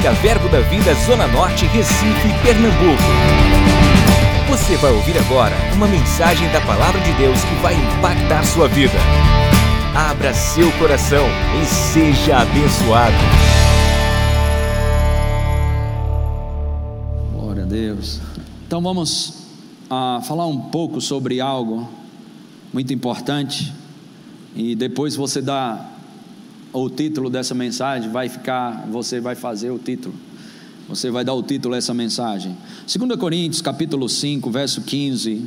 Música Verbo da Vida Zona Norte, Recife, Pernambuco. Você vai ouvir agora uma mensagem da Palavra de Deus que vai impactar sua vida. Abra seu coração e seja abençoado. Glória a Deus. Então vamos uh, falar um pouco sobre algo muito importante e depois você dá o título dessa mensagem, vai ficar, você vai fazer o título. Você vai dar o título a essa mensagem. 2 Coríntios, capítulo 5, verso 15.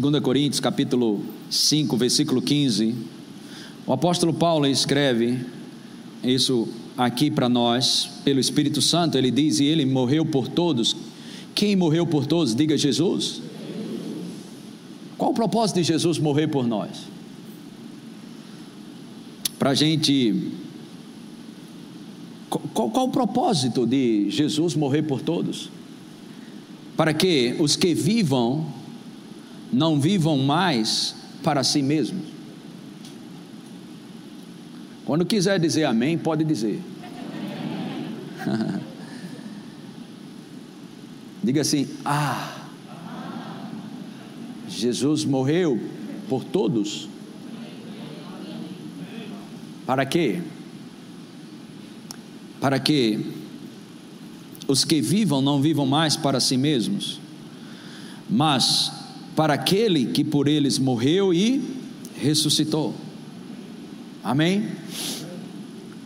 2 Coríntios, capítulo 5, versículo 15. O apóstolo Paulo escreve isso aqui para nós, pelo Espírito Santo, ele diz: E ele morreu por todos. Quem morreu por todos? Diga Jesus. Qual o propósito de Jesus morrer por nós? Para a gente. Qual, qual o propósito de Jesus morrer por todos? Para que os que vivam não vivam mais para si mesmos. Quando quiser dizer amém, pode dizer. Diga assim: Ah, Jesus morreu por todos para quê? Para que os que vivam não vivam mais para si mesmos, mas para aquele que por eles morreu e ressuscitou. Amém?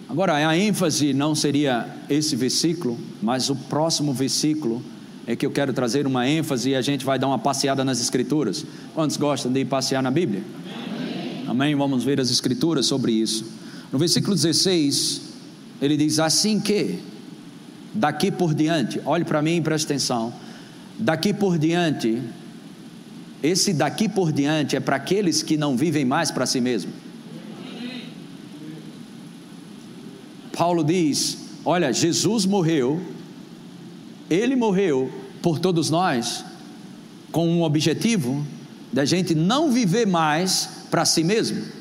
Agora, a ênfase não seria esse versículo, mas o próximo versículo é que eu quero trazer uma ênfase e a gente vai dar uma passeada nas Escrituras. Quantos gostam de ir passear na Bíblia? Amém? Amém? Vamos ver as Escrituras sobre isso. No versículo 16, ele diz: Assim que, daqui por diante, olhe para mim e preste atenção, daqui por diante, esse daqui por diante é para aqueles que não vivem mais para si mesmo. Paulo diz: Olha, Jesus morreu, ele morreu por todos nós, com um objetivo da gente não viver mais para si mesmo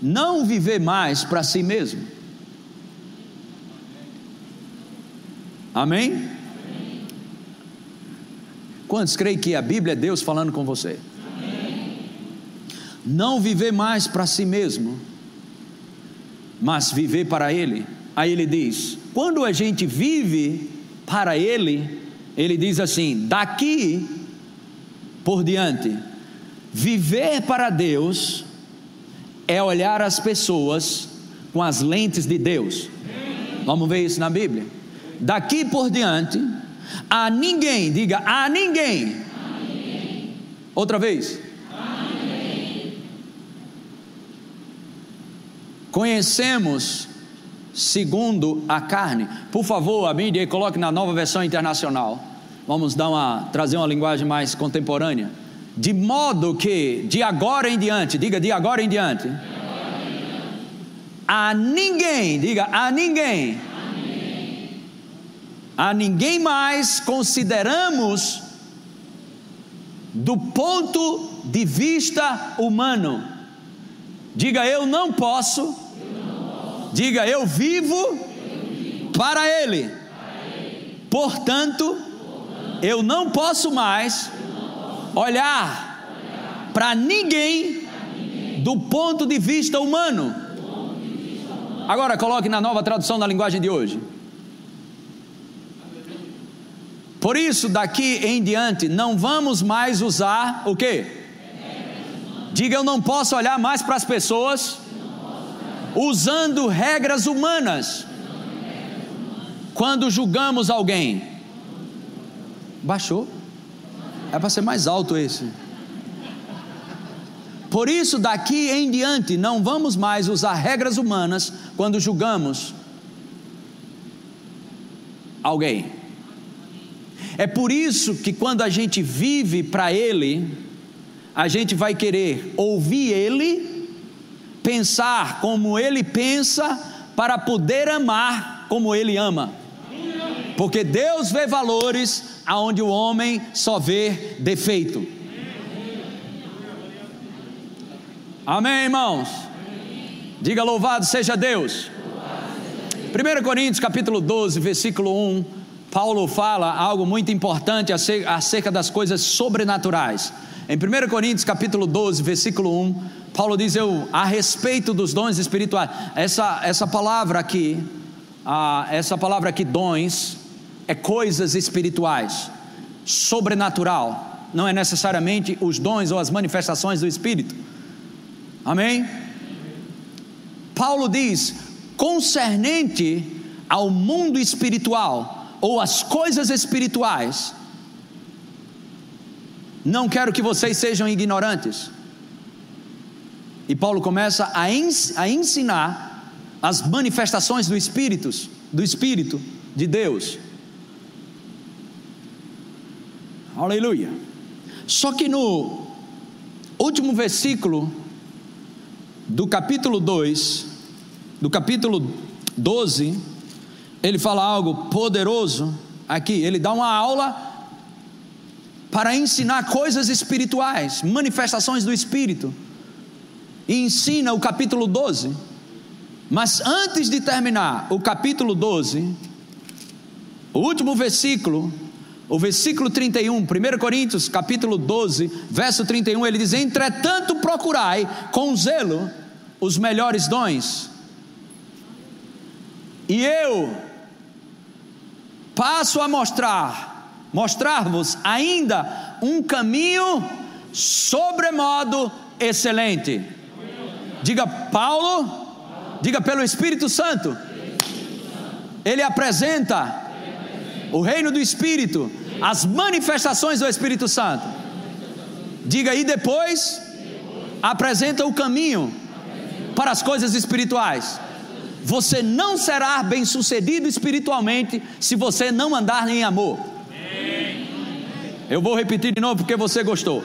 não viver mais para si mesmo. Amém? Quantos creem que a Bíblia é Deus falando com você? Amém. Não viver mais para si mesmo, mas viver para Ele. Aí ele diz: quando a gente vive para Ele, ele diz assim: daqui por diante, viver para Deus é olhar as pessoas com as lentes de Deus. Vamos ver isso na Bíblia. Daqui por diante, a ninguém, diga a ninguém. A ninguém. Outra vez. Conhecemos segundo a carne. Por favor, a mídia coloque na nova versão internacional. Vamos dar uma trazer uma linguagem mais contemporânea de modo que de agora em diante, diga de agora em diante, a ninguém, diga a ninguém, a ninguém, mais consideramos do ponto de vista humano. Diga eu não posso, diga eu vivo, para ele, portanto, portanto eu não posso mais olhar para ninguém do ponto de vista humano. Agora coloque na nova tradução da linguagem de hoje. Por isso, daqui em diante, não vamos mais usar o que? Diga eu não posso olhar mais para as pessoas usando regras humanas quando julgamos alguém. Baixou? É para ser mais alto esse. Por isso, daqui em diante, não vamos mais usar regras humanas quando julgamos alguém. É por isso que quando a gente vive para Ele, a gente vai querer ouvir Ele, pensar como Ele pensa, para poder amar como Ele ama. Porque Deus vê valores aonde o homem só vê defeito. Amém, irmãos? Diga louvado seja Deus. 1 Coríntios capítulo 12, versículo 1, Paulo fala algo muito importante acerca das coisas sobrenaturais. Em 1 Coríntios capítulo 12, versículo 1, Paulo diz eu, a respeito dos dons espirituais. Essa, essa palavra aqui, ah, essa palavra aqui, dons, é coisas espirituais, sobrenatural. Não é necessariamente os dons ou as manifestações do Espírito. Amém? Paulo diz: concernente ao mundo espiritual ou às coisas espirituais, não quero que vocês sejam ignorantes. E Paulo começa a, ensinar as manifestações do Espírito, do Espírito de Deus. Aleluia. Só que no último versículo do capítulo 2, do capítulo 12, ele fala algo poderoso aqui. Ele dá uma aula para ensinar coisas espirituais, manifestações do Espírito. E ensina o capítulo 12. Mas antes de terminar o capítulo 12, o último versículo, o versículo 31, 1 Coríntios, capítulo 12, verso 31, ele diz: Entretanto, procurai com zelo os melhores dons. E eu passo a mostrar, mostrar-vos ainda um caminho sobremodo excelente. Diga Paulo, diga pelo Espírito Santo. Ele apresenta o reino do Espírito, as manifestações do Espírito Santo. Diga aí depois, apresenta o caminho para as coisas espirituais. Você não será bem sucedido espiritualmente se você não andar em amor. Eu vou repetir de novo porque você gostou.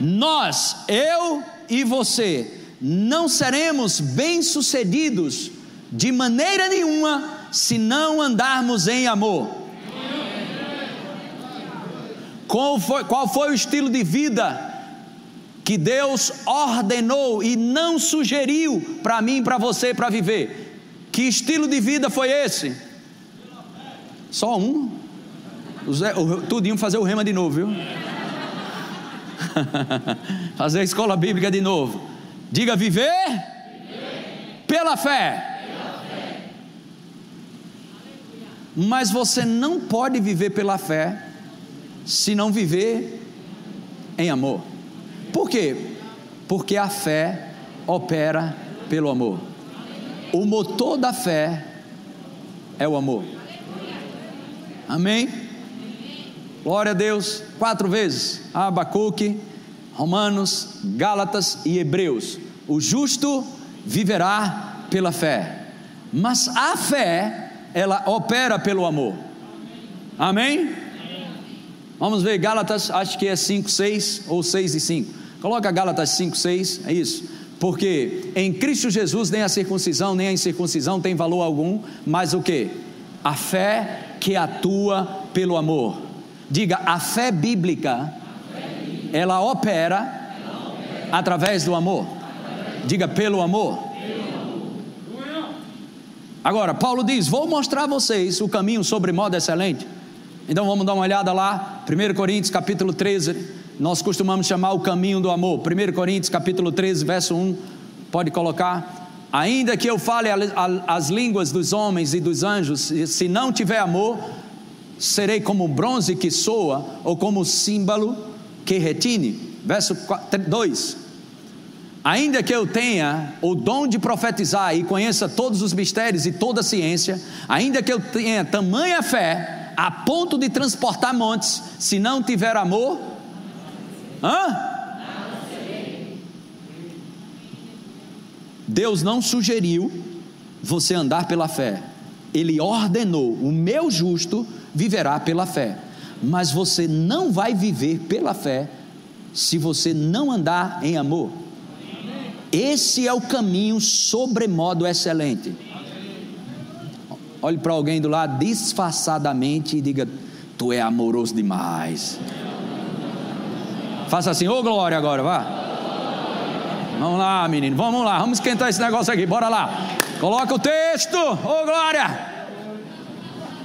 Nós, eu e você, não seremos bem sucedidos de maneira nenhuma se não andarmos em amor. Qual foi, qual foi o estilo de vida que Deus ordenou e não sugeriu para mim para você para viver? Que estilo de vida foi esse? Só um? O Zé, o, tudinho fazer o rema de novo, viu? fazer a escola bíblica de novo. Diga viver, viver. Pela, fé. pela fé. Mas você não pode viver pela fé se não viver em amor. Por quê? Porque a fé opera pelo amor. O motor da fé é o amor. Amém? Glória a Deus. Quatro vezes. Abacuque, Romanos, Gálatas e Hebreus. O justo viverá pela fé. Mas a fé, ela opera pelo amor. Amém? Vamos ver Gálatas, acho que é 5, 6 ou 6 e 5. Coloca Gálatas 5, 6, é isso. Porque em Cristo Jesus nem a circuncisão nem a incircuncisão tem valor algum, mas o que? A fé que atua pelo amor. Diga, a fé bíblica, ela opera através do amor. Diga, pelo amor. Agora, Paulo diz: Vou mostrar a vocês o caminho sobre modo excelente. Então vamos dar uma olhada lá, 1 Coríntios capítulo 13, nós costumamos chamar o caminho do amor. 1 Coríntios capítulo 13, verso 1, pode colocar. Ainda que eu fale as línguas dos homens e dos anjos, se não tiver amor, serei como bronze que soa, ou como símbolo que retine. Verso 2: Ainda que eu tenha o dom de profetizar e conheça todos os mistérios e toda a ciência, ainda que eu tenha tamanha fé, a ponto de transportar montes, se não tiver amor, hã? Deus não sugeriu você andar pela fé, Ele ordenou: o meu justo viverá pela fé, mas você não vai viver pela fé se você não andar em amor. Esse é o caminho sobremodo excelente. Olhe para alguém do lado disfarçadamente e diga: Tu é amoroso demais. Faça assim, ô oh, glória agora, vá. Vamos lá, menino, vamos lá, vamos esquentar esse negócio aqui, bora lá. Coloca o texto, ô oh, glória.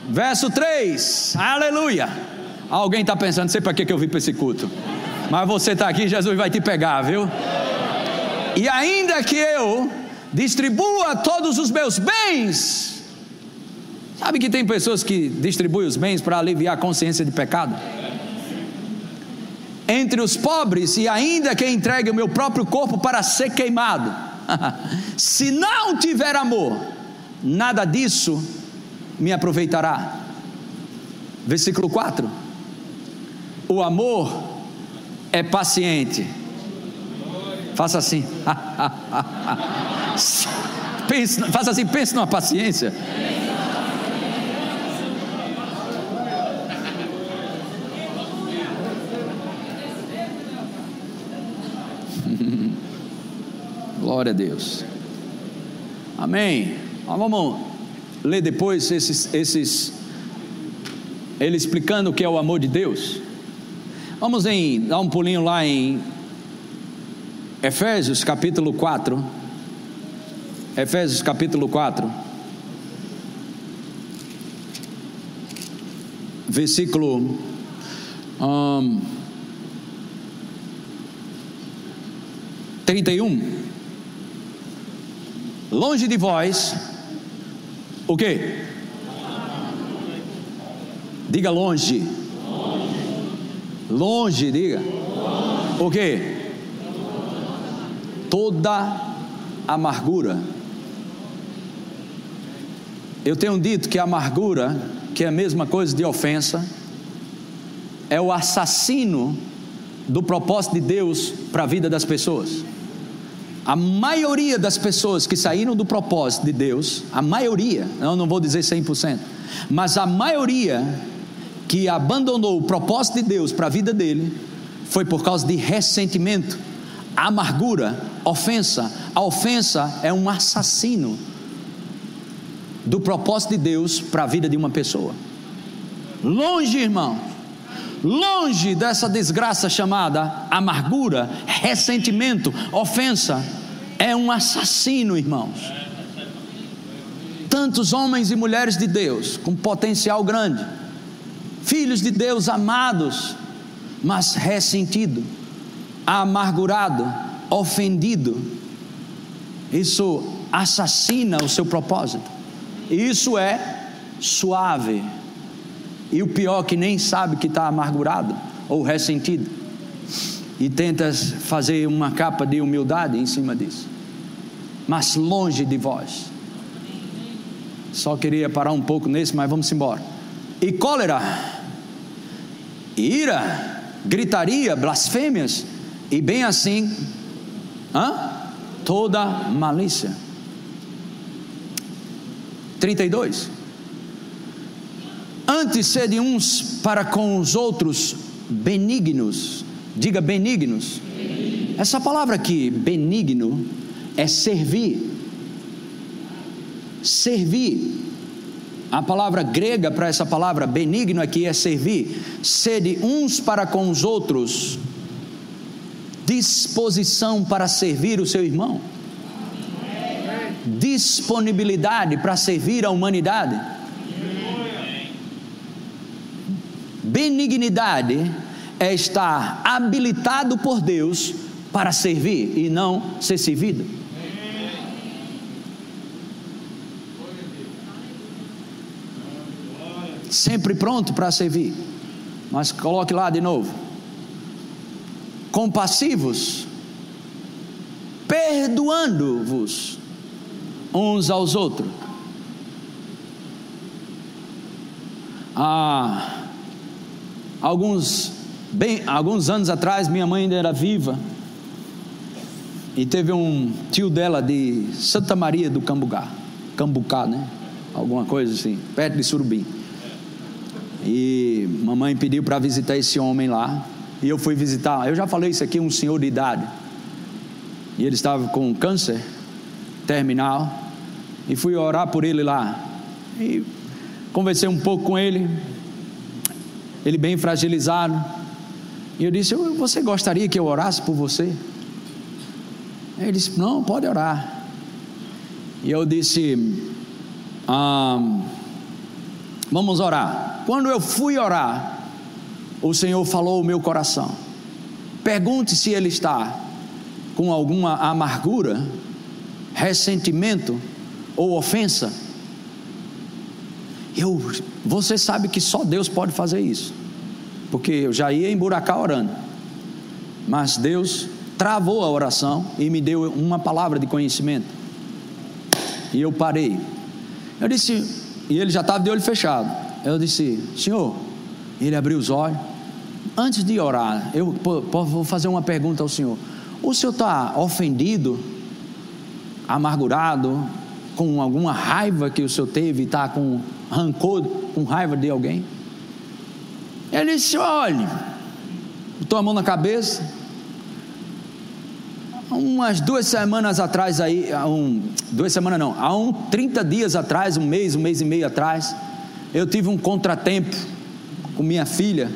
Verso 3, aleluia. Alguém está pensando, não sei para que, que eu vim para esse culto, mas você está aqui, Jesus vai te pegar, viu? E ainda que eu distribua todos os meus bens, sabe que tem pessoas que distribuem os bens para aliviar a consciência de pecado? Entre os pobres, e ainda que entregue o meu próprio corpo para ser queimado, se não tiver amor, nada disso me aproveitará. Versículo 4: O amor é paciente. Faça assim. pense, faça assim, pense numa paciência. Glória a Deus. Amém. vamos ler depois esses, esses, ele explicando o que é o amor de Deus. Vamos em, dar um pulinho lá em Efésios capítulo 4. Efésios capítulo 4. Versículo um, 31. Longe de vós o que? Diga longe. Longe, diga. O que? Toda amargura. Eu tenho dito que a amargura, que é a mesma coisa de ofensa, é o assassino do propósito de Deus para a vida das pessoas. A maioria das pessoas que saíram do propósito de Deus, a maioria, eu não vou dizer 100%, mas a maioria que abandonou o propósito de Deus para a vida dele, foi por causa de ressentimento, amargura, ofensa. A ofensa é um assassino do propósito de Deus para a vida de uma pessoa. Longe, irmão, longe dessa desgraça chamada amargura, ressentimento, ofensa é um assassino, irmãos. Tantos homens e mulheres de Deus com potencial grande, filhos de Deus amados, mas ressentido, amargurado, ofendido. Isso assassina o seu propósito. Isso é suave. E o pior que nem sabe que está amargurado ou ressentido e tentas fazer uma capa de humildade em cima disso. Mas longe de vós. Só queria parar um pouco nesse, mas vamos embora. E cólera, ira, gritaria, blasfêmias, e bem assim, hã? toda malícia. 32. Antes sede uns para com os outros benignos, Diga benignos. Essa palavra aqui, benigno, é servir. Servir. A palavra grega para essa palavra benigno aqui é servir. Sede uns para com os outros. Disposição para servir o seu irmão. Disponibilidade para servir a humanidade. Benignidade é estar habilitado por Deus para servir e não ser servido. Sempre pronto para servir. Mas coloque lá de novo. Compassivos, perdoando-vos uns aos outros. Ah, alguns Bem, alguns anos atrás, minha mãe ainda era viva. E teve um tio dela de Santa Maria do Cambucá. Cambucá, né? Alguma coisa assim, perto de Surubim. E mamãe pediu para visitar esse homem lá. E eu fui visitar. Eu já falei isso aqui, um senhor de idade. E ele estava com câncer terminal. E fui orar por ele lá. E conversei um pouco com ele. Ele bem fragilizado. E eu disse: Você gostaria que eu orasse por você? Ele disse: Não, pode orar. E eu disse: ah, Vamos orar. Quando eu fui orar, o Senhor falou o meu coração. Pergunte se ele está com alguma amargura, ressentimento ou ofensa. Eu, você sabe que só Deus pode fazer isso, porque eu já ia emburacar orando, mas Deus travou a oração e me deu uma palavra de conhecimento, e eu parei. Eu disse, e ele já estava de olho fechado. Eu disse, Senhor, ele abriu os olhos. Antes de orar, eu vou fazer uma pergunta ao Senhor. O Senhor está ofendido, amargurado, com alguma raiva que o Senhor teve, está com rancor, com raiva de alguém? Ele disse: olhe, botou a mão na cabeça. Umas duas semanas atrás aí, um, duas semanas não, há um 30 dias atrás, um mês, um mês e meio atrás, eu tive um contratempo com minha filha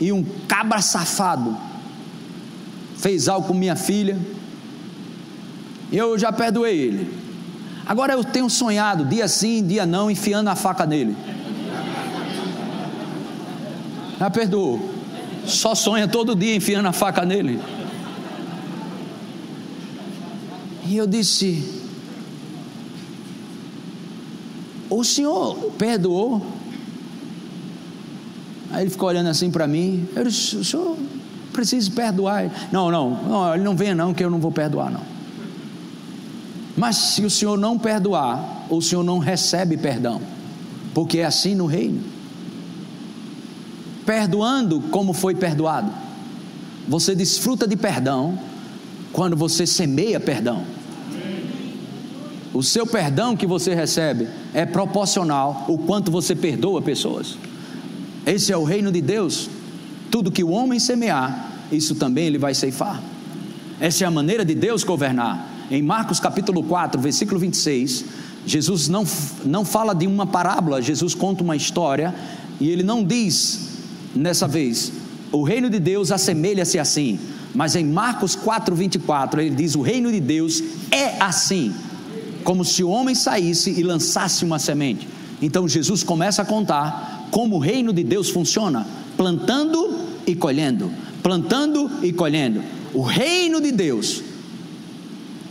e um cabra safado fez algo com minha filha. Eu já perdoei ele. Agora eu tenho sonhado, dia sim, dia não, enfiando a faca nele. Já perdoou. Só sonha todo dia enfiando a faca nele. E eu disse: O senhor perdoou? Aí ele ficou olhando assim para mim. Eu disse: O senhor precisa perdoar. Não, não, não, ele não venha, não, que eu não vou perdoar, não. Mas se o senhor não perdoar, o senhor não recebe perdão, porque é assim no reino. Perdoando como foi perdoado, você desfruta de perdão quando você semeia perdão. O seu perdão que você recebe é proporcional o quanto você perdoa pessoas. Esse é o reino de Deus. Tudo que o homem semear, isso também ele vai ceifar. Essa é a maneira de Deus governar. Em Marcos capítulo 4, versículo 26, Jesus não, não fala de uma parábola, Jesus conta uma história e ele não diz nessa vez, o reino de Deus assemelha-se assim, mas em Marcos 4, 24, ele diz: o reino de Deus é assim como se o homem saísse e lançasse uma semente. Então Jesus começa a contar como o reino de Deus funciona: plantando e colhendo, plantando e colhendo. O reino de Deus,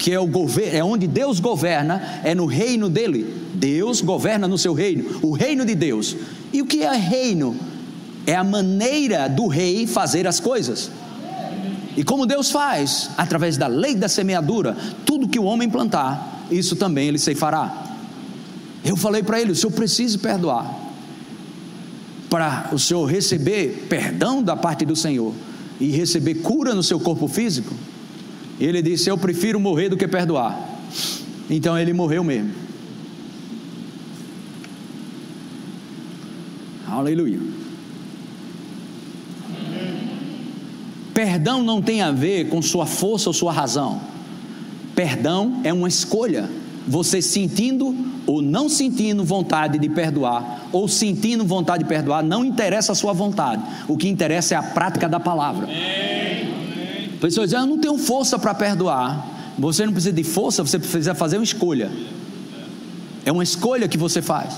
que é, o governo, é onde Deus governa, é no reino dele. Deus governa no seu reino, o reino de Deus. E o que é reino? É a maneira do rei fazer as coisas. E como Deus faz? Através da lei da semeadura, tudo que o homem plantar, isso também ele ceifará. Eu falei para ele: o senhor precisa perdoar. Para o senhor receber perdão da parte do Senhor e receber cura no seu corpo físico, ele disse: Eu prefiro morrer do que perdoar. Então ele morreu mesmo. Aleluia. Perdão não tem a ver com sua força ou sua razão. Perdão é uma escolha. Você sentindo ou não sentindo vontade de perdoar, ou sentindo vontade de perdoar, não interessa a sua vontade. O que interessa é a prática da palavra. Pessoas dizem, eu não tenho força para perdoar. Você não precisa de força, você precisa fazer uma escolha. É uma escolha que você faz.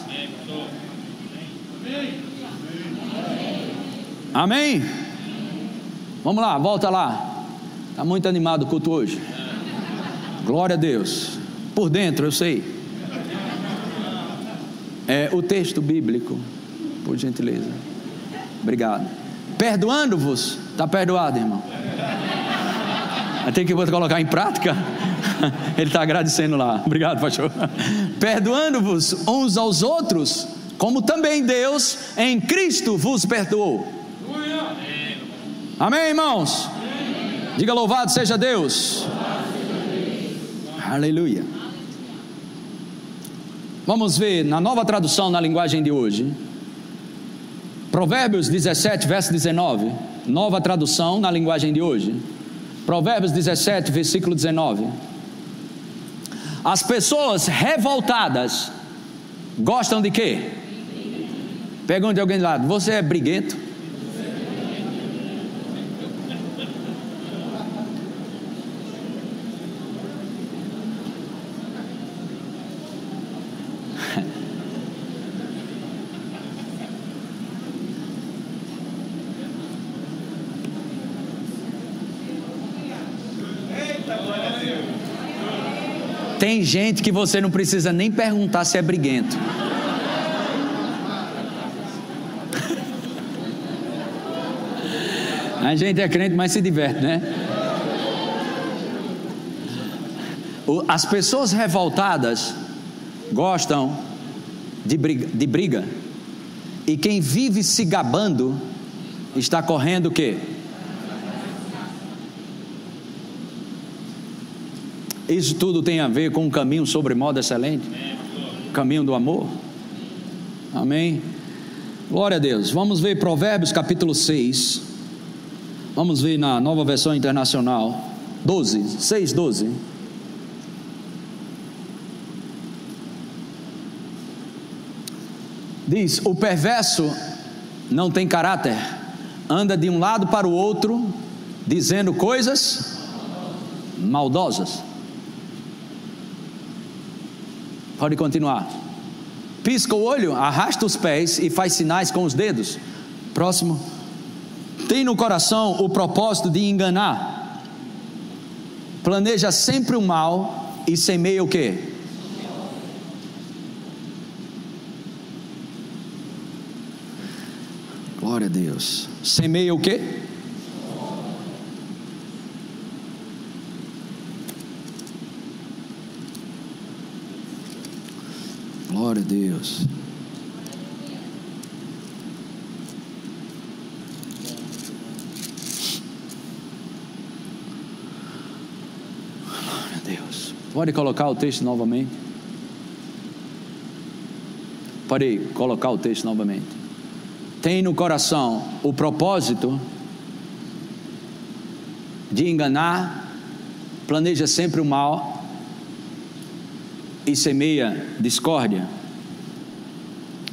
Amém? Vamos lá, volta lá. Está muito animado o culto hoje. Glória a Deus. Por dentro, eu sei. É o texto bíblico, por gentileza. Obrigado. Perdoando-vos, está perdoado, irmão. Tem que colocar em prática. Ele está agradecendo lá. Obrigado, pastor. Perdoando-vos uns aos outros, como também Deus em Cristo vos perdoou. Amém, irmãos? Diga louvado seja Deus. Aleluia. Vamos ver na nova tradução na linguagem de hoje. Provérbios 17, verso 19. Nova tradução na linguagem de hoje. Provérbios 17, versículo 19. As pessoas revoltadas gostam de quê? Pergunte alguém de lado: Você é briguento? Tem gente que você não precisa nem perguntar se é briguento. A gente é crente, mas se diverte, né? As pessoas revoltadas gostam de briga, de briga. E quem vive se gabando está correndo o quê? Isso tudo tem a ver com um caminho sobre modo excelente? Caminho do amor? Amém? Glória a Deus. Vamos ver Provérbios capítulo 6. Vamos ver na nova versão internacional. 12, 6, 12. Diz: O perverso não tem caráter, anda de um lado para o outro, dizendo coisas maldosas. Pode continuar. Pisca o olho, arrasta os pés e faz sinais com os dedos. Próximo. Tem no coração o propósito de enganar. Planeja sempre o mal e semeia o que? Glória a Deus. Semeia o quê? Deus. Glória a Deus. Pode colocar o texto novamente? Pode colocar o texto novamente tem no coração o propósito de enganar, planeja sempre o mal e semeia discórdia.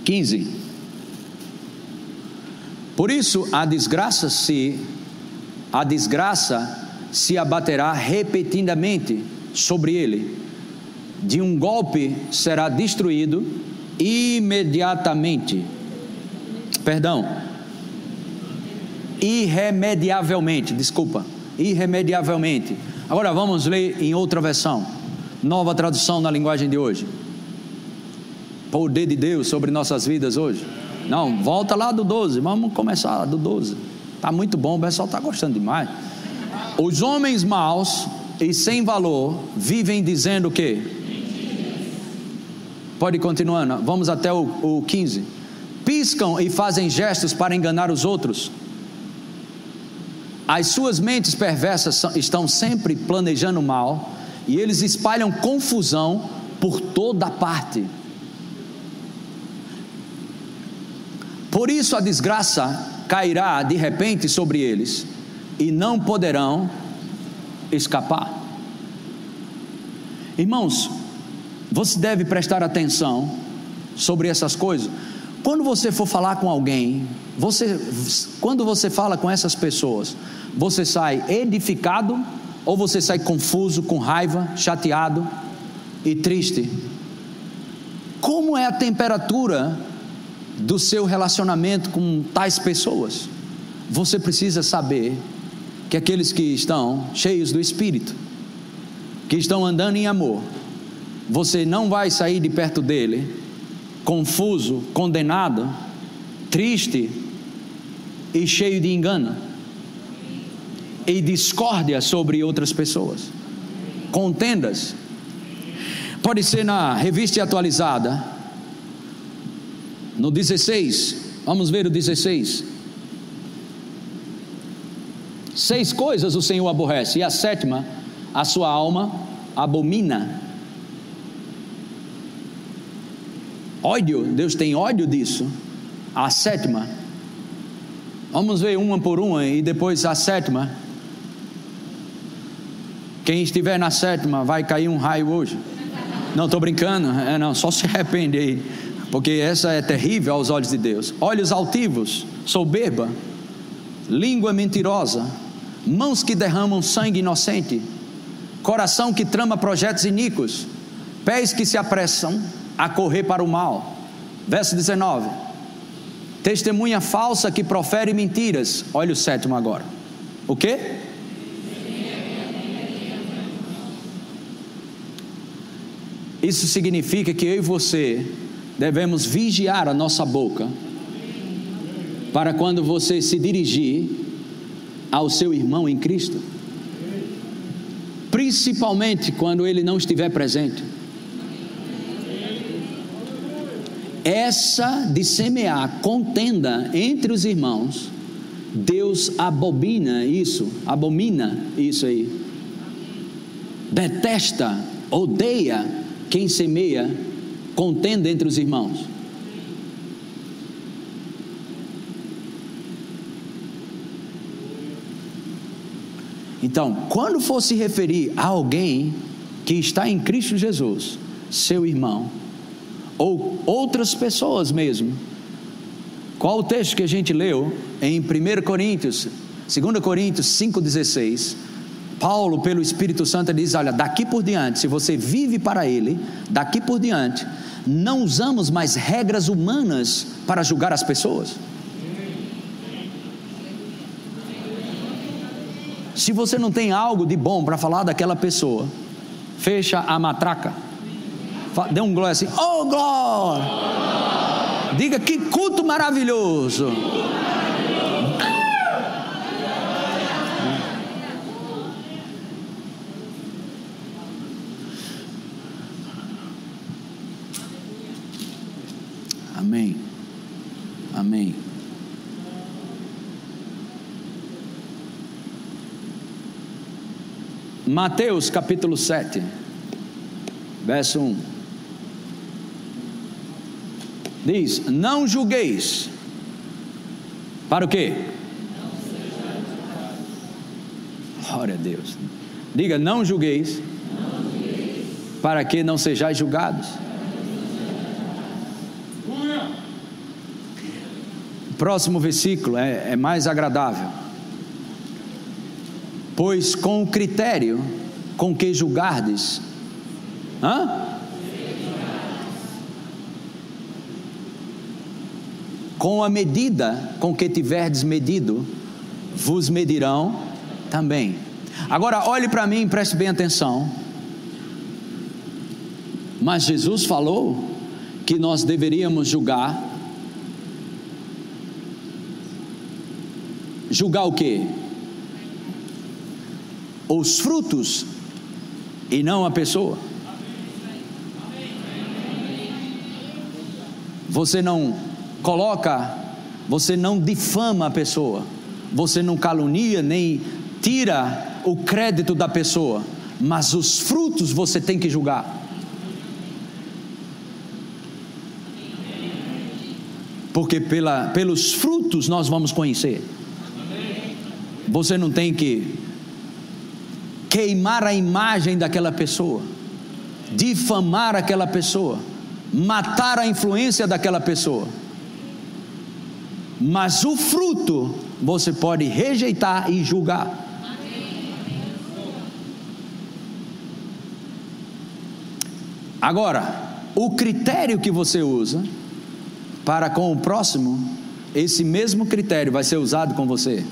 15. Por isso a desgraça se a desgraça se abaterá repetidamente sobre ele. De um golpe será destruído imediatamente perdão, irremediavelmente, desculpa, irremediavelmente. Agora vamos ler em outra versão, nova tradução na linguagem de hoje. Poder de Deus sobre nossas vidas hoje. Não, volta lá do 12, vamos começar lá do 12. Está muito bom, o pessoal está gostando demais. Os homens maus e sem valor vivem dizendo o quê? Pode continuar, vamos até o, o 15 piscam e fazem gestos para enganar os outros. As suas mentes perversas estão sempre planejando mal e eles espalham confusão por toda parte. Por isso a desgraça cairá de repente sobre eles e não poderão escapar. Irmãos, você deve prestar atenção sobre essas coisas. Quando você for falar com alguém, você, quando você fala com essas pessoas, você sai edificado ou você sai confuso, com raiva, chateado e triste? Como é a temperatura do seu relacionamento com tais pessoas? Você precisa saber que aqueles que estão cheios do Espírito, que estão andando em amor, você não vai sair de perto dele confuso, condenado, triste e cheio de engano e discórdia sobre outras pessoas. Contendas. Pode ser na revista atualizada, no 16. Vamos ver o 16. Seis coisas o Senhor aborrece, e a sétima, a sua alma abomina. Ódio, Deus tem ódio disso. A sétima. Vamos ver uma por uma e depois a sétima. Quem estiver na sétima vai cair um raio hoje. Não estou brincando, é não, só se arrepende aí, porque essa é terrível aos olhos de Deus. Olhos altivos, soberba, língua mentirosa, mãos que derramam sangue inocente, coração que trama projetos iníquos, pés que se apressam a correr para o mal. Verso 19: Testemunha falsa que profere mentiras. Olha o sétimo agora. O que? Isso significa que eu e você devemos vigiar a nossa boca para quando você se dirigir ao seu irmão em Cristo, principalmente quando ele não estiver presente. Essa de semear contenda entre os irmãos, Deus abomina isso, abomina isso aí. Detesta, odeia quem semeia contenda entre os irmãos. Então, quando for se referir a alguém que está em Cristo Jesus, seu irmão, ou outras pessoas mesmo, qual o texto que a gente leu em 1 Coríntios, 2 Coríntios 5,16? Paulo, pelo Espírito Santo, diz: Olha, daqui por diante, se você vive para Ele, daqui por diante, não usamos mais regras humanas para julgar as pessoas. Se você não tem algo de bom para falar daquela pessoa, fecha a matraca. Dê um glória assim, oh glória! Diga que culto maravilhoso! Amém. Amém. Mateus capítulo 7, verso 1. Diz: Não julgueis. Para o quê? Glória a Deus. Diga: Não julgueis. Para que não sejais julgados. Próximo versículo é, é mais agradável. Pois com o critério com que julgardes, hã? Com a medida com que tiverdes medido, vos medirão também. Agora olhe para mim e preste bem atenção. Mas Jesus falou que nós deveríamos julgar julgar o que? Os frutos e não a pessoa. Você não coloca, você não difama a pessoa, você não calunia nem tira o crédito da pessoa, mas os frutos você tem que julgar. Porque pela, pelos frutos nós vamos conhecer. Você não tem que queimar a imagem daquela pessoa, difamar aquela pessoa, matar a influência daquela pessoa. Mas o fruto você pode rejeitar e julgar. Agora, o critério que você usa para com o próximo, esse mesmo critério vai ser usado com você.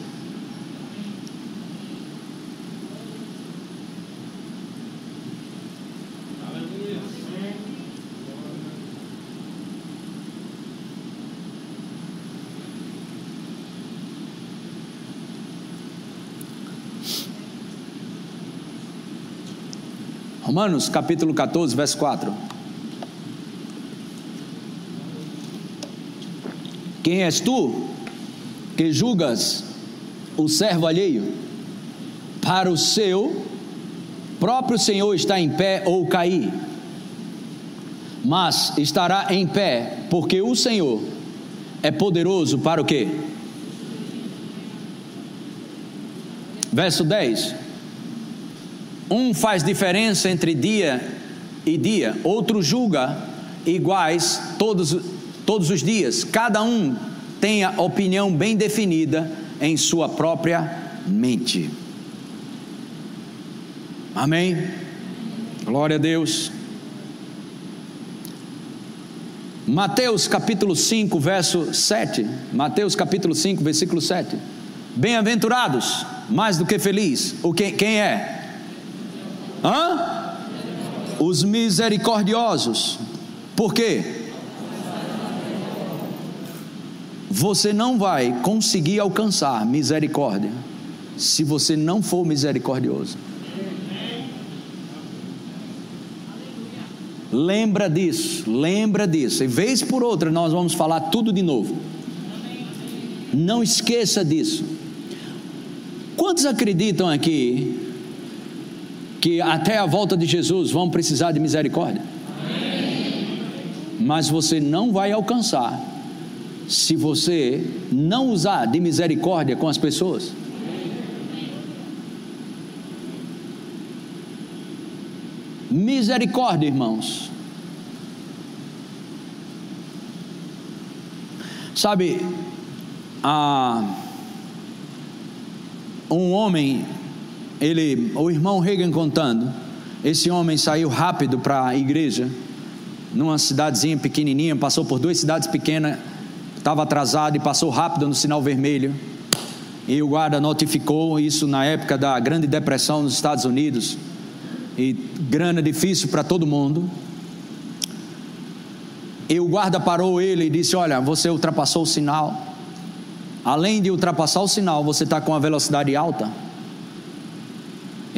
Romanos capítulo 14, verso 4. Quem és tu que julgas o servo alheio? Para o seu próprio Senhor está em pé ou cair, mas estará em pé, porque o Senhor é poderoso para o quê? Verso 10 um faz diferença entre dia e dia, outro julga iguais todos, todos os dias. Cada um tem a opinião bem definida em sua própria mente. Amém? Glória a Deus. Mateus capítulo 5, verso 7. Mateus capítulo 5, versículo 7. Bem-aventurados, mais do que feliz. O que, quem é? Hã? Os misericordiosos. Por quê? Você não vai conseguir alcançar misericórdia se você não for misericordioso. Lembra disso, lembra disso. E vez por outra nós vamos falar tudo de novo. Não esqueça disso. Quantos acreditam aqui que até a volta de Jesus vão precisar de misericórdia? Mas você não vai alcançar se você não usar de misericórdia com as pessoas. Misericórdia, irmãos. Sabe, a, um homem, ele, o irmão Reagan contando, esse homem saiu rápido para a igreja, numa cidadezinha pequenininha, passou por duas cidades pequenas, estava atrasado e passou rápido no sinal vermelho. E o guarda notificou isso na época da Grande Depressão nos Estados Unidos e grana difícil para todo mundo. E o guarda parou ele e disse: Olha, você ultrapassou o sinal. Além de ultrapassar o sinal, você está com a velocidade alta.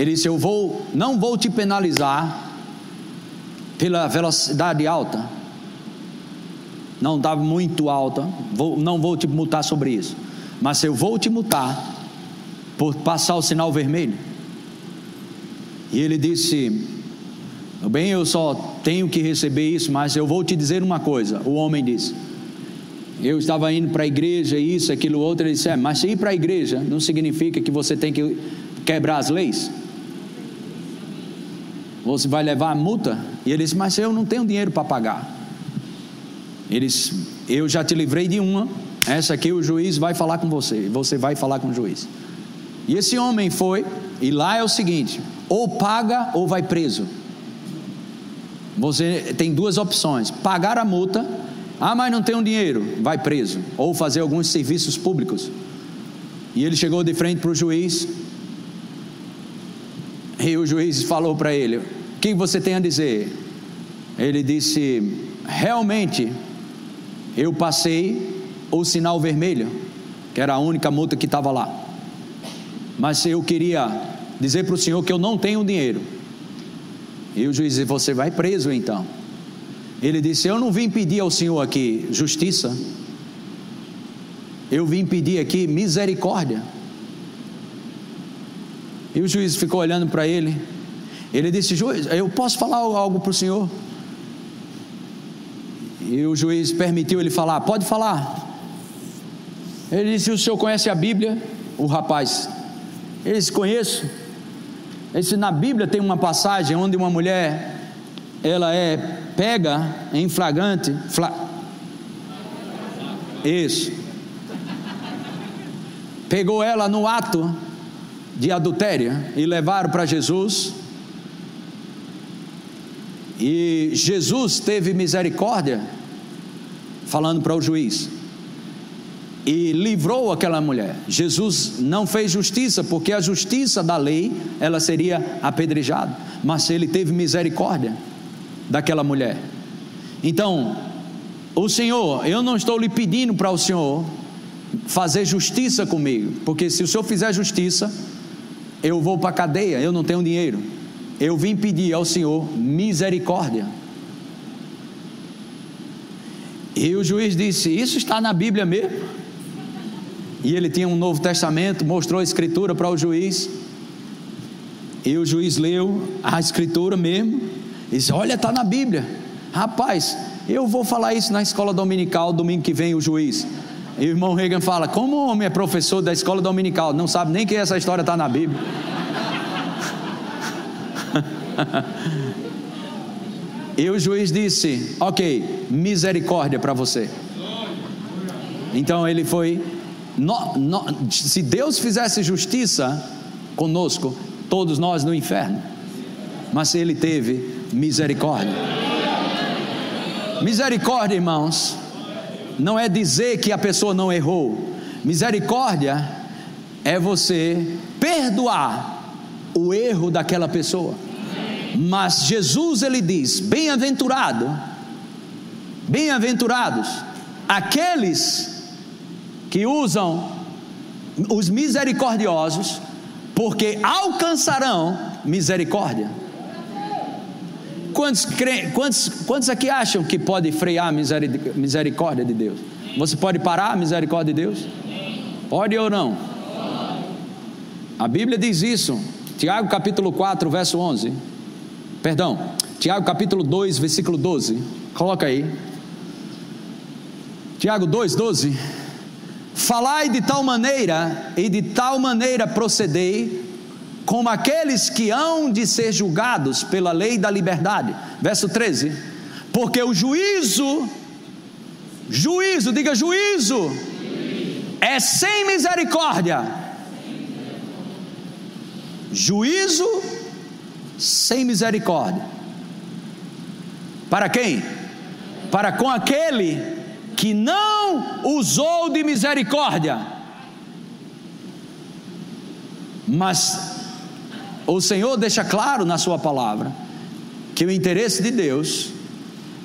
Ele disse: Eu vou, não vou te penalizar pela velocidade alta. Não estava muito alta, vou, não vou te multar sobre isso. Mas eu vou te multar por passar o sinal vermelho. E ele disse: Bem, eu só tenho que receber isso, mas eu vou te dizer uma coisa. O homem disse: Eu estava indo para a igreja, isso, aquilo, outro. Ele disse: é, Mas ir para a igreja não significa que você tem que quebrar as leis. Você vai levar a multa? E ele disse: Mas eu não tenho dinheiro para pagar. Ele disse: Eu já te livrei de uma. Essa aqui o juiz vai falar com você. Você vai falar com o juiz. E esse homem foi, e lá é o seguinte: ou paga ou vai preso. Você tem duas opções: pagar a multa, ah, mas não tenho dinheiro, vai preso, ou fazer alguns serviços públicos. E ele chegou de frente para o juiz, e o juiz falou para ele: O que você tem a dizer? Ele disse: Realmente, eu passei o sinal vermelho, que era a única multa que estava lá. Mas eu queria dizer para o senhor que eu não tenho dinheiro. E o juiz disse: Você vai preso então. Ele disse: Eu não vim pedir ao senhor aqui justiça, eu vim pedir aqui misericórdia. E o juiz ficou olhando para ele. Ele disse: Juiz, eu posso falar algo para o senhor? E o juiz permitiu ele falar: Pode falar. Ele disse: O senhor conhece a Bíblia? O rapaz, ele disse: Conheço. Esse, na Bíblia tem uma passagem onde uma mulher ela é pega em flagrante. Fla... Isso. Pegou ela no ato de adultério e levaram para Jesus. E Jesus teve misericórdia, falando para o juiz e livrou aquela mulher. Jesus não fez justiça, porque a justiça da lei, ela seria apedrejada, mas ele teve misericórdia daquela mulher. Então, o Senhor, eu não estou lhe pedindo para o Senhor fazer justiça comigo, porque se o Senhor fizer justiça, eu vou para a cadeia, eu não tenho dinheiro. Eu vim pedir ao Senhor misericórdia. E o juiz disse: Isso está na Bíblia mesmo? e ele tinha um Novo Testamento, mostrou a escritura para o juiz. E o juiz leu a escritura mesmo, e disse: Olha, está na Bíblia. Rapaz, eu vou falar isso na escola dominical, domingo que vem, o juiz. E o irmão Reagan fala: Como o homem é professor da escola dominical, não sabe nem que essa história está na Bíblia. e o juiz disse: Ok, misericórdia para você. Então ele foi no, no, se Deus fizesse justiça conosco, todos nós no inferno. Mas Ele teve misericórdia. Misericórdia, irmãos, não é dizer que a pessoa não errou. Misericórdia é você perdoar o erro daquela pessoa, Mas Jesus ele diz: bem-aventurado, bem-aventurados aqueles que usam os misericordiosos, porque alcançarão misericórdia. Quantos, quantos, quantos aqui acham que pode frear a misericórdia de Deus? Você pode parar a misericórdia de Deus? Pode ou não? A Bíblia diz isso. Tiago capítulo 4, verso 11. Perdão, Tiago capítulo 2, versículo 12. Coloca aí. Tiago 2, 12. Falai de tal maneira e de tal maneira procedei, como aqueles que hão de ser julgados pela lei da liberdade. Verso 13. Porque o juízo, juízo, diga juízo, é sem misericórdia. Juízo sem misericórdia. Para quem? Para com aquele que não usou de misericórdia. Mas o Senhor deixa claro na Sua palavra que o interesse de Deus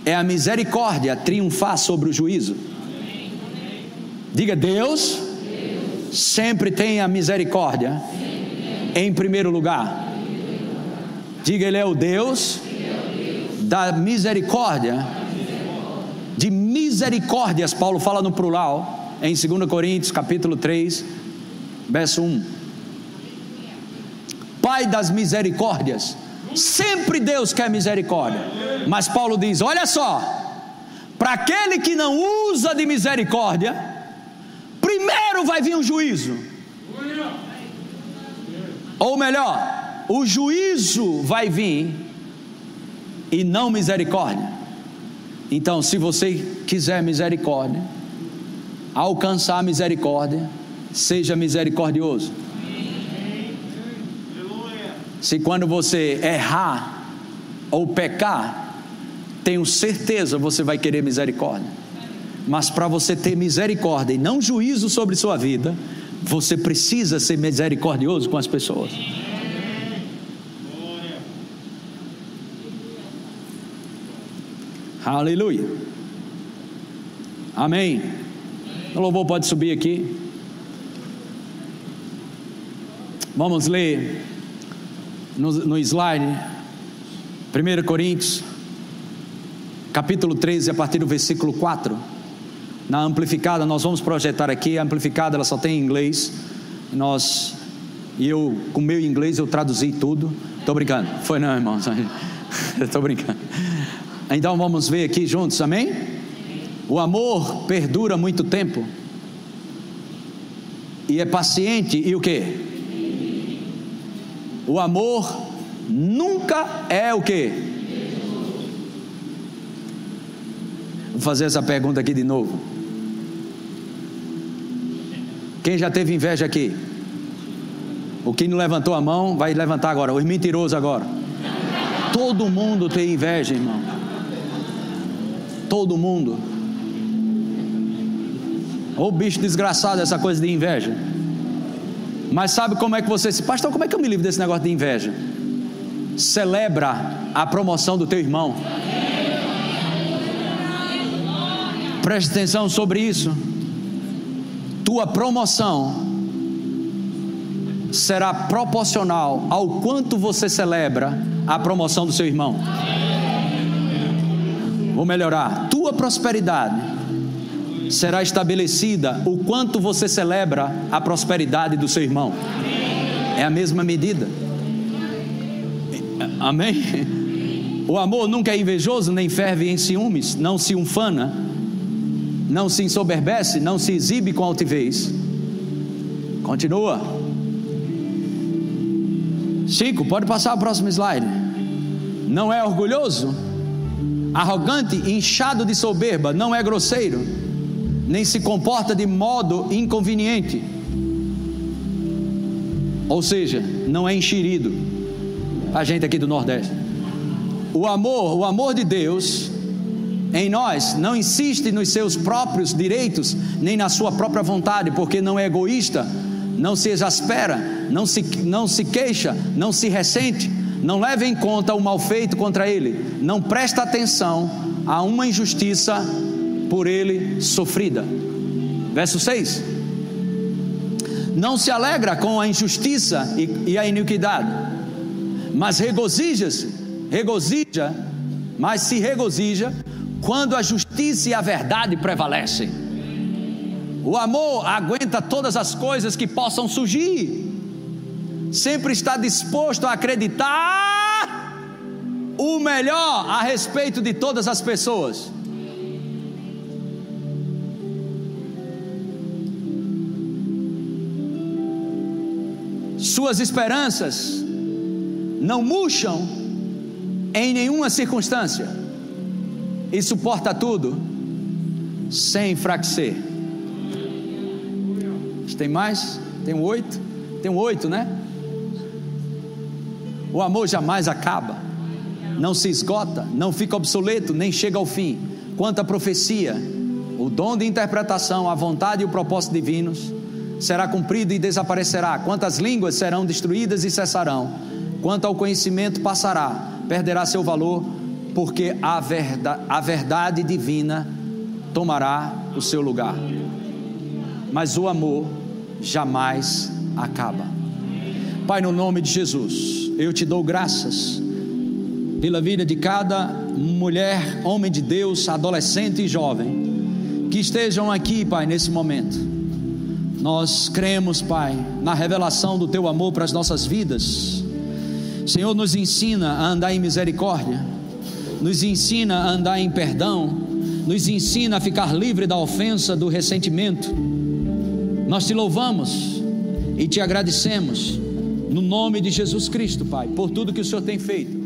é a misericórdia triunfar sobre o juízo. Diga, Deus sempre tem a misericórdia em primeiro lugar. Diga, Ele é o Deus da misericórdia de misericórdias, Paulo fala no plural, em 2 Coríntios, capítulo 3, verso 1. Pai das misericórdias, sempre Deus quer misericórdia, mas Paulo diz: olha só, para aquele que não usa de misericórdia, primeiro vai vir um juízo, ou melhor, o juízo vai vir e não misericórdia. Então, se você quiser misericórdia, alcançar misericórdia, seja misericordioso. Se quando você errar ou pecar, tenho certeza você vai querer misericórdia. Mas para você ter misericórdia e não juízo sobre sua vida, você precisa ser misericordioso com as pessoas. Aleluia. Amém. O louvor pode subir aqui. Vamos ler no, no slide, 1 Coríntios, capítulo 13, a partir do versículo 4. Na amplificada, nós vamos projetar aqui. A amplificada ela só tem em inglês. Nós, e eu, com meu inglês, eu traduzi tudo. Estou brincando. Foi não, irmão. Estou brincando. Então vamos ver aqui juntos, amém? O amor perdura muito tempo. E é paciente e o que? O amor nunca é o que? Vou fazer essa pergunta aqui de novo. Quem já teve inveja aqui? O que não levantou a mão vai levantar agora. Os mentirosos agora. Todo mundo tem inveja, irmão todo mundo. Ô bicho desgraçado, essa coisa de inveja. Mas sabe como é que você se. Pastor, como é que eu me livro desse negócio de inveja? Celebra a promoção do teu irmão. Preste atenção sobre isso. Tua promoção será proporcional ao quanto você celebra a promoção do seu irmão. Vou melhorar. Tua prosperidade será estabelecida o quanto você celebra a prosperidade do seu irmão. É a mesma medida. Amém? O amor nunca é invejoso, nem ferve em ciúmes, não se ufana, não se ensoberbece, não se exibe com altivez. Continua. Chico, pode passar o próximo slide. Não é orgulhoso, arrogante, inchado de soberba, não é grosseiro, nem se comporta de modo inconveniente. Ou seja, não é enxerido. A gente aqui do Nordeste. O amor, o amor de Deus em nós não insiste nos seus próprios direitos, nem na sua própria vontade, porque não é egoísta, não se exaspera, não se, não se queixa, não se ressente, Não leva em conta o mal feito contra ele, não presta atenção a uma injustiça por ele sofrida. Verso 6. Não se alegra com a injustiça e, e a iniquidade, mas regozija-se, regozija, mas se regozija quando a justiça e a verdade prevalecem. O amor aguenta todas as coisas que possam surgir, sempre está disposto a acreditar o melhor a respeito de todas as pessoas. Suas esperanças não murcham em nenhuma circunstância e suporta tudo sem enfraquecer. Tem mais? Tem oito? Tem oito, né? O amor jamais acaba, não se esgota, não fica obsoleto, nem chega ao fim. Quanto à profecia, o dom de interpretação, a vontade e o propósito divinos será cumprido e desaparecerá. Quantas línguas serão destruídas e cessarão. Quanto ao conhecimento passará, perderá seu valor, porque a verdade, a verdade divina tomará o seu lugar. Mas o amor jamais acaba. Pai, no nome de Jesus, eu te dou graças pela vida de cada mulher, homem de Deus, adolescente e jovem, que estejam aqui, Pai, nesse momento. Nós cremos, Pai, na revelação do Teu amor para as nossas vidas. Senhor, nos ensina a andar em misericórdia, nos ensina a andar em perdão, nos ensina a ficar livre da ofensa, do ressentimento nós te louvamos e te agradecemos, no nome de Jesus Cristo, Pai, por tudo que o Senhor tem feito.